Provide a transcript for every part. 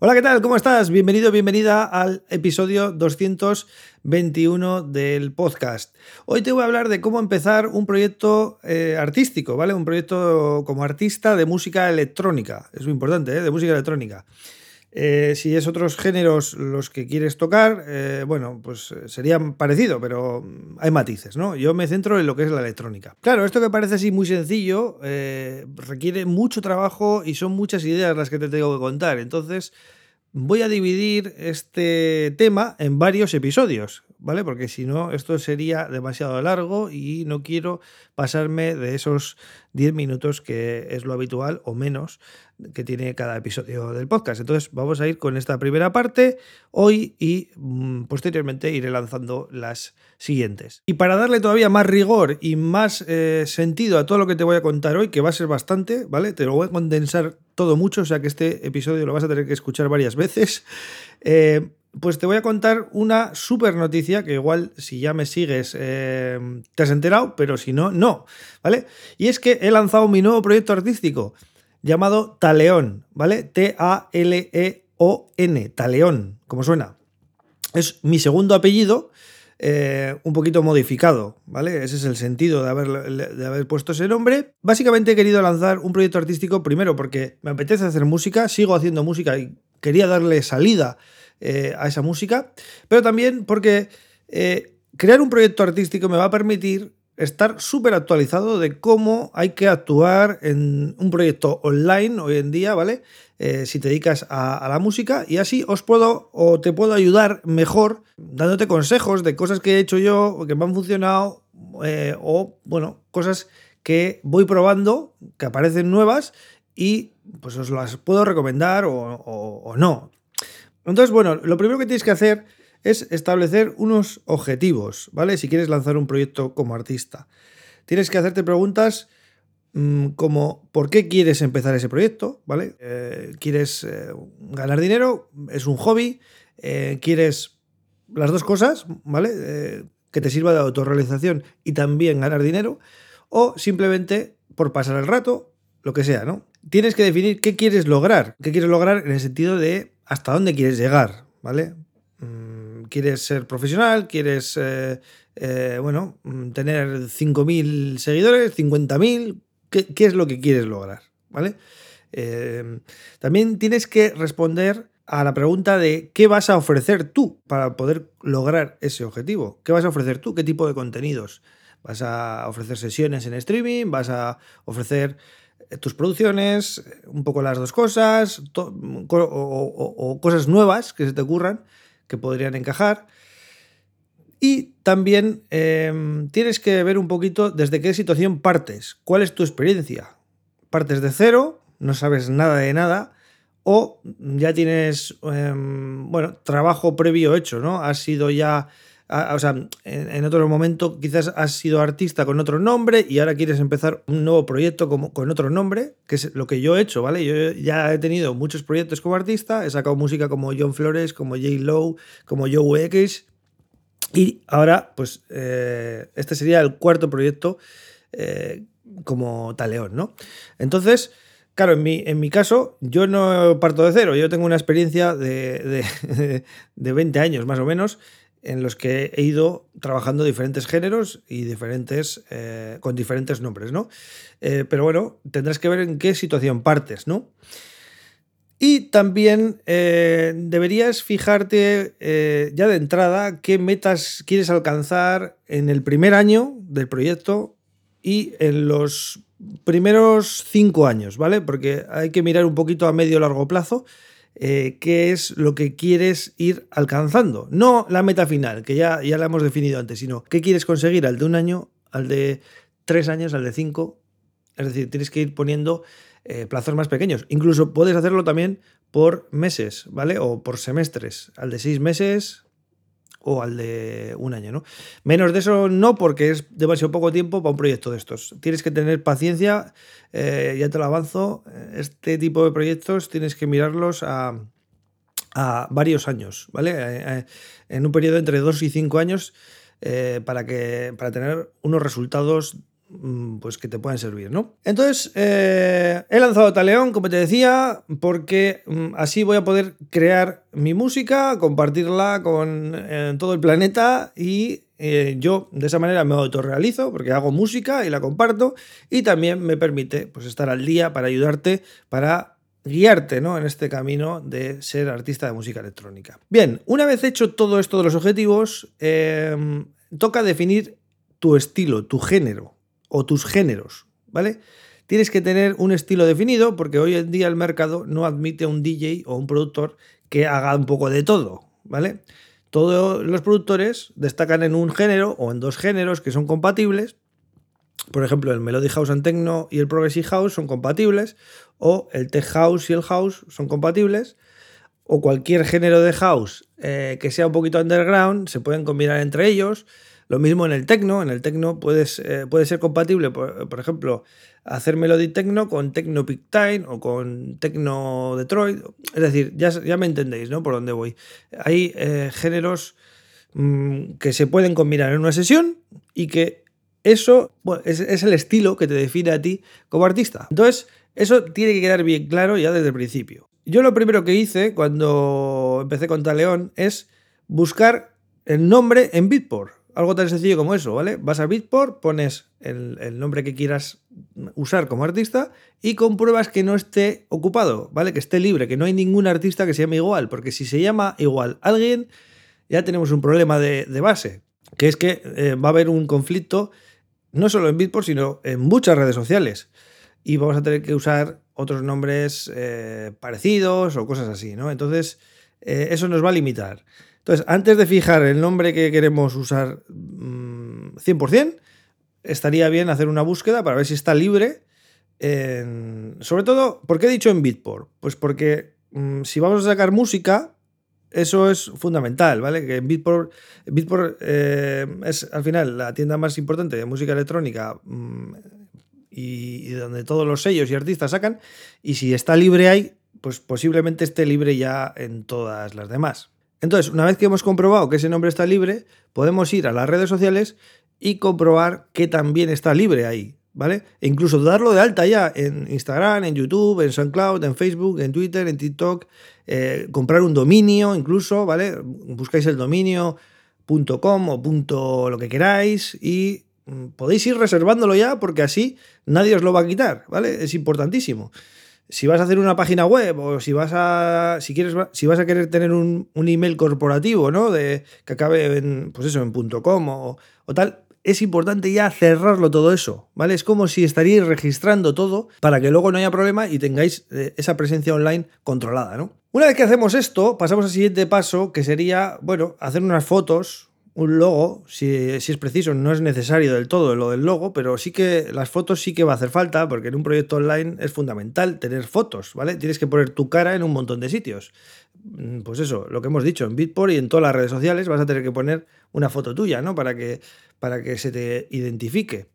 Hola, ¿qué tal? ¿Cómo estás? Bienvenido, bienvenida al episodio 221 del podcast. Hoy te voy a hablar de cómo empezar un proyecto eh, artístico, ¿vale? Un proyecto como artista de música electrónica. Es muy importante, ¿eh? De música electrónica. Eh, si es otros géneros los que quieres tocar, eh, bueno, pues eh, serían parecido, pero hay matices, ¿no? Yo me centro en lo que es la electrónica. Claro, esto que parece así muy sencillo requiere mucho trabajo y son muchas ideas las que te tengo que contar. Entonces, voy a dividir este tema en varios episodios, ¿vale? Porque si no, esto sería demasiado largo y no quiero pasarme de esos 10 minutos que es lo habitual o menos que tiene cada episodio del podcast. Entonces vamos a ir con esta primera parte hoy y mm, posteriormente iré lanzando las siguientes. Y para darle todavía más rigor y más eh, sentido a todo lo que te voy a contar hoy, que va a ser bastante, ¿vale? Te lo voy a condensar todo mucho, o sea que este episodio lo vas a tener que escuchar varias veces. Eh, pues te voy a contar una super noticia que igual si ya me sigues eh, te has enterado, pero si no, no, ¿vale? Y es que he lanzado mi nuevo proyecto artístico llamado Taleón, ¿vale? T-A-L-E-O-N, Taleón, como suena. Es mi segundo apellido, eh, un poquito modificado, ¿vale? Ese es el sentido de haber, de haber puesto ese nombre. Básicamente he querido lanzar un proyecto artístico primero porque me apetece hacer música, sigo haciendo música y quería darle salida eh, a esa música, pero también porque eh, crear un proyecto artístico me va a permitir estar súper actualizado de cómo hay que actuar en un proyecto online hoy en día, ¿vale? Eh, si te dedicas a, la música y así os puedo o te puedo ayudar mejor dándote consejos de cosas que he hecho yo o que me han funcionado o, bueno, cosas que voy probando, que aparecen nuevas y pues os las puedo recomendar o no. Entonces, bueno, lo primero que tienes que hacer es establecer unos objetivos, ¿vale? Si quieres lanzar un proyecto como artista. Tienes que hacerte preguntas mm, como ¿por qué quieres empezar ese proyecto? ¿Vale? Eh, ¿Quieres eh, ganar dinero? ¿Es un hobby? Eh, ¿Quieres las dos cosas? ¿Vale? que te sirva de autorrealización y también ganar dinero. O simplemente por pasar el rato, lo que sea, ¿no? Tienes que definir qué quieres lograr. ¿Qué quieres lograr en el sentido de hasta dónde quieres llegar? ¿Vale? Mm, quieres ser profesional, quieres, eh, eh, bueno, mm, tener 5.000 seguidores, 50.000, ¿qué, ¿qué, es lo que quieres lograr? ¿Vale? Eh, también tienes que responder a la pregunta de qué vas a ofrecer tú para poder lograr ese objetivo. ¿Qué vas a ofrecer tú? ¿Qué tipo de contenidos? ¿Vas a ofrecer sesiones en streaming? ¿Vas a ofrecer tus producciones? Un poco las dos cosas o, o, cosas nuevas que se te ocurran que podrían encajar. Y también em, tienes que ver un poquito desde qué situación partes, cuál es tu experiencia. ¿Partes de cero? ¿No sabes nada de nada? ¿O ya tienes, em, bueno, trabajo previo hecho, ¿no? Has sido ya o sea, en, otro momento quizás has sido artista con otro nombre y ahora quieres empezar un nuevo proyecto como, con otro nombre, que es lo que yo he hecho, ¿vale? Yo ya he tenido muchos proyectos como artista, he sacado música como John Flores, como J. Lowe, como Joe X, y ahora, pues, eh, este sería el cuarto proyecto eh, como Taleón, ¿no? Entonces... Claro, en mi, en mi caso, yo no parto de cero, yo tengo una experiencia de, de, de 20 años más o menos en los que he ido trabajando diferentes géneros y diferentes, eh, con diferentes nombres, ¿no? Eh, pero bueno, tendrás que ver en qué situación partes, ¿no? Y también eh, deberías fijarte ya de entrada qué metas quieres alcanzar en el primer año del proyecto y en los primeros cinco años, ¿vale? Porque hay que mirar un poquito a medio largo plazo eh, qué es lo que quieres ir alcanzando. No la meta final, que ya, ya la hemos definido antes, sino qué quieres conseguir al de un año, al de tres años, al de cinco. Es decir, tienes que ir poniendo eh, plazos más pequeños. Incluso puedes hacerlo también por meses, ¿vale? O por semestres. Al de seis meses, o al de un año, ¿no? Menos de eso no, porque es demasiado poco tiempo para un proyecto de estos. Tienes que tener paciencia, eh, ya te lo avanzo, este tipo de proyectos tienes que mirarlos a, varios años, ¿vale? Eh, eh, en un periodo entre dos y cinco años para, que, para tener unos resultados pues que te puedan servir, ¿no? Entonces, eh, he lanzado Taleón, como te decía, porque mm, así voy a poder crear mi música, compartirla con todo el planeta y eh, yo de esa manera me autorrealizo porque hago música y la comparto y también me permite pues, estar al día para ayudarte, para guiarte ¿no? en este camino de ser artista de música electrónica. Bien, una vez hecho todo esto de los objetivos, toca definir tu estilo, tu género o tus géneros, ¿vale? Tienes que tener un estilo definido porque hoy en día el mercado no admite un DJ o un productor que haga un poco de todo, ¿vale? Todos los productores destacan en un género o en dos géneros que son compatibles por ejemplo, el Melody House and Techno y el Progressive House son compatibles, o el Tech House y el House son compatibles, o cualquier género de House eh, que sea un poquito underground se pueden combinar entre ellos. Lo mismo en el Techno, en el Techno puedes, eh, puede ser compatible, por, ejemplo, hacer Melody Techno con Techno Peak Time o con Techno Detroit. Es decir, ya, ya me entendéis, ¿no? Por dónde voy. Hay eh, géneros mm, que se pueden combinar en una sesión y que eso es, el estilo que te define a ti como artista. Entonces, eso tiene que quedar bien claro ya desde el principio. Yo lo primero que hice cuando empecé con Taleón es buscar el nombre en Beatport. Algo tan sencillo como eso, ¿vale? Vas a Beatport, pones el, el, nombre que quieras usar como artista y compruebas que no esté ocupado, ¿vale? Que esté libre, que no hay ningún artista que se llame igual, porque si se llama igual alguien, ya tenemos un problema de, base, que es que eh, va a haber un conflicto no solo en Bitport, sino en muchas redes sociales. Y vamos a tener que usar otros nombres eh, parecidos o cosas así, ¿no? Entonces, eh, eso nos va a limitar. Entonces, antes de fijar el nombre que queremos usar 100%, mm, estaría bien hacer una búsqueda para ver si está libre. Sobre todo, ¿por qué he dicho en Bitport? Pues porque mm, si vamos a sacar música, eso es fundamental, ¿vale? Que Beatport, Beatport eh, es al final la tienda más importante de música electrónica mm, y, donde todos los sellos y artistas sacan. Y si está libre ahí, pues posiblemente esté libre ya en todas las demás. Entonces, una vez que hemos comprobado que ese nombre está libre, podemos ir a las redes sociales y comprobar que también está libre ahí. ¿vale? E incluso darlo de alta ya en Instagram, en YouTube, en SoundCloud, en Facebook, en Twitter, en TikTok, eh, comprar un dominio incluso, ¿vale? Buscáis el dominio .com o punto lo que queráis y mm, podéis ir reservándolo ya porque así nadie os lo va a quitar, ¿vale? Es importantísimo. Si vas a hacer una página web o si vas a si quieres si vas a querer tener un, email corporativo, ¿no? De que acabe en pues eso en .com o, o tal, es importante ya cerrarlo todo eso, ¿vale? Es como si estaríais registrando todo para que luego no haya problema y tengáis eh, esa presencia online controlada, ¿no? Una vez que hacemos esto, pasamos al siguiente paso, que sería, bueno, hacer unas fotos, un logo, si, si, es preciso, no es necesario del todo lo del logo, pero sí que las fotos sí que va a hacer falta, porque en un proyecto online es fundamental tener fotos, ¿vale? Tienes que poner tu cara en un montón de sitios. Mm, pues eso, lo que hemos dicho, en Bitport y en todas las redes sociales vas a tener que poner una foto tuya, ¿no? Para que, para que se te identifique.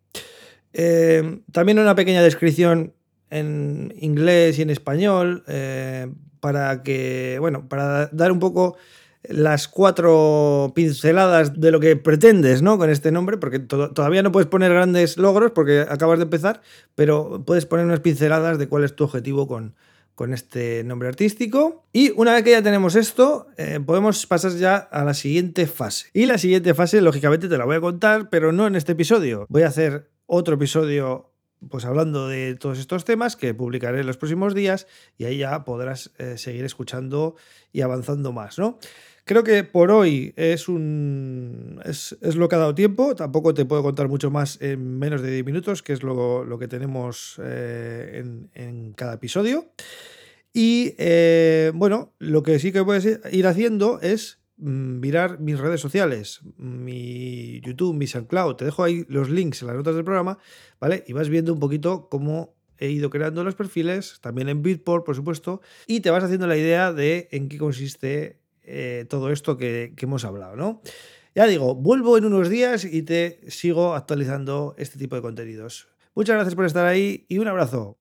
Eh, también una pequeña descripción en inglés y en español eh, para que, bueno, para dar un poco las cuatro pinceladas de lo que pretendes, ¿no? Con este nombre, porque todavía no puedes poner grandes logros porque acabas de empezar, pero puedes poner unas pinceladas de cuál es tu objetivo con, con este nombre artístico. Y una vez que ya tenemos esto, eh, podemos pasar ya a la siguiente fase. Y la siguiente fase, lógicamente, te la voy a contar, pero no en este episodio. Voy a hacer otro episodio pues hablando de todos estos temas que publicaré en los próximos días y ahí ya podrás eh, seguir escuchando y avanzando más, ¿no? Creo que por hoy es un. Es, lo que ha dado tiempo. Tampoco te puedo contar mucho más en menos de 10 minutos, que es lo, que tenemos eh, en, cada episodio. Y eh, bueno, lo que sí que a ir haciendo es mm, mirar mis redes sociales, mi YouTube, mi SoundCloud. Te dejo ahí los links en las notas del programa, ¿vale? Y vas viendo un poquito cómo he ido creando los perfiles, también en Bitport, por supuesto, y te vas haciendo la idea de en qué consiste eh, todo esto que, que hemos hablado, ¿no? Ya digo, vuelvo en unos días y te sigo actualizando este tipo de contenidos. Muchas gracias por estar ahí y un abrazo.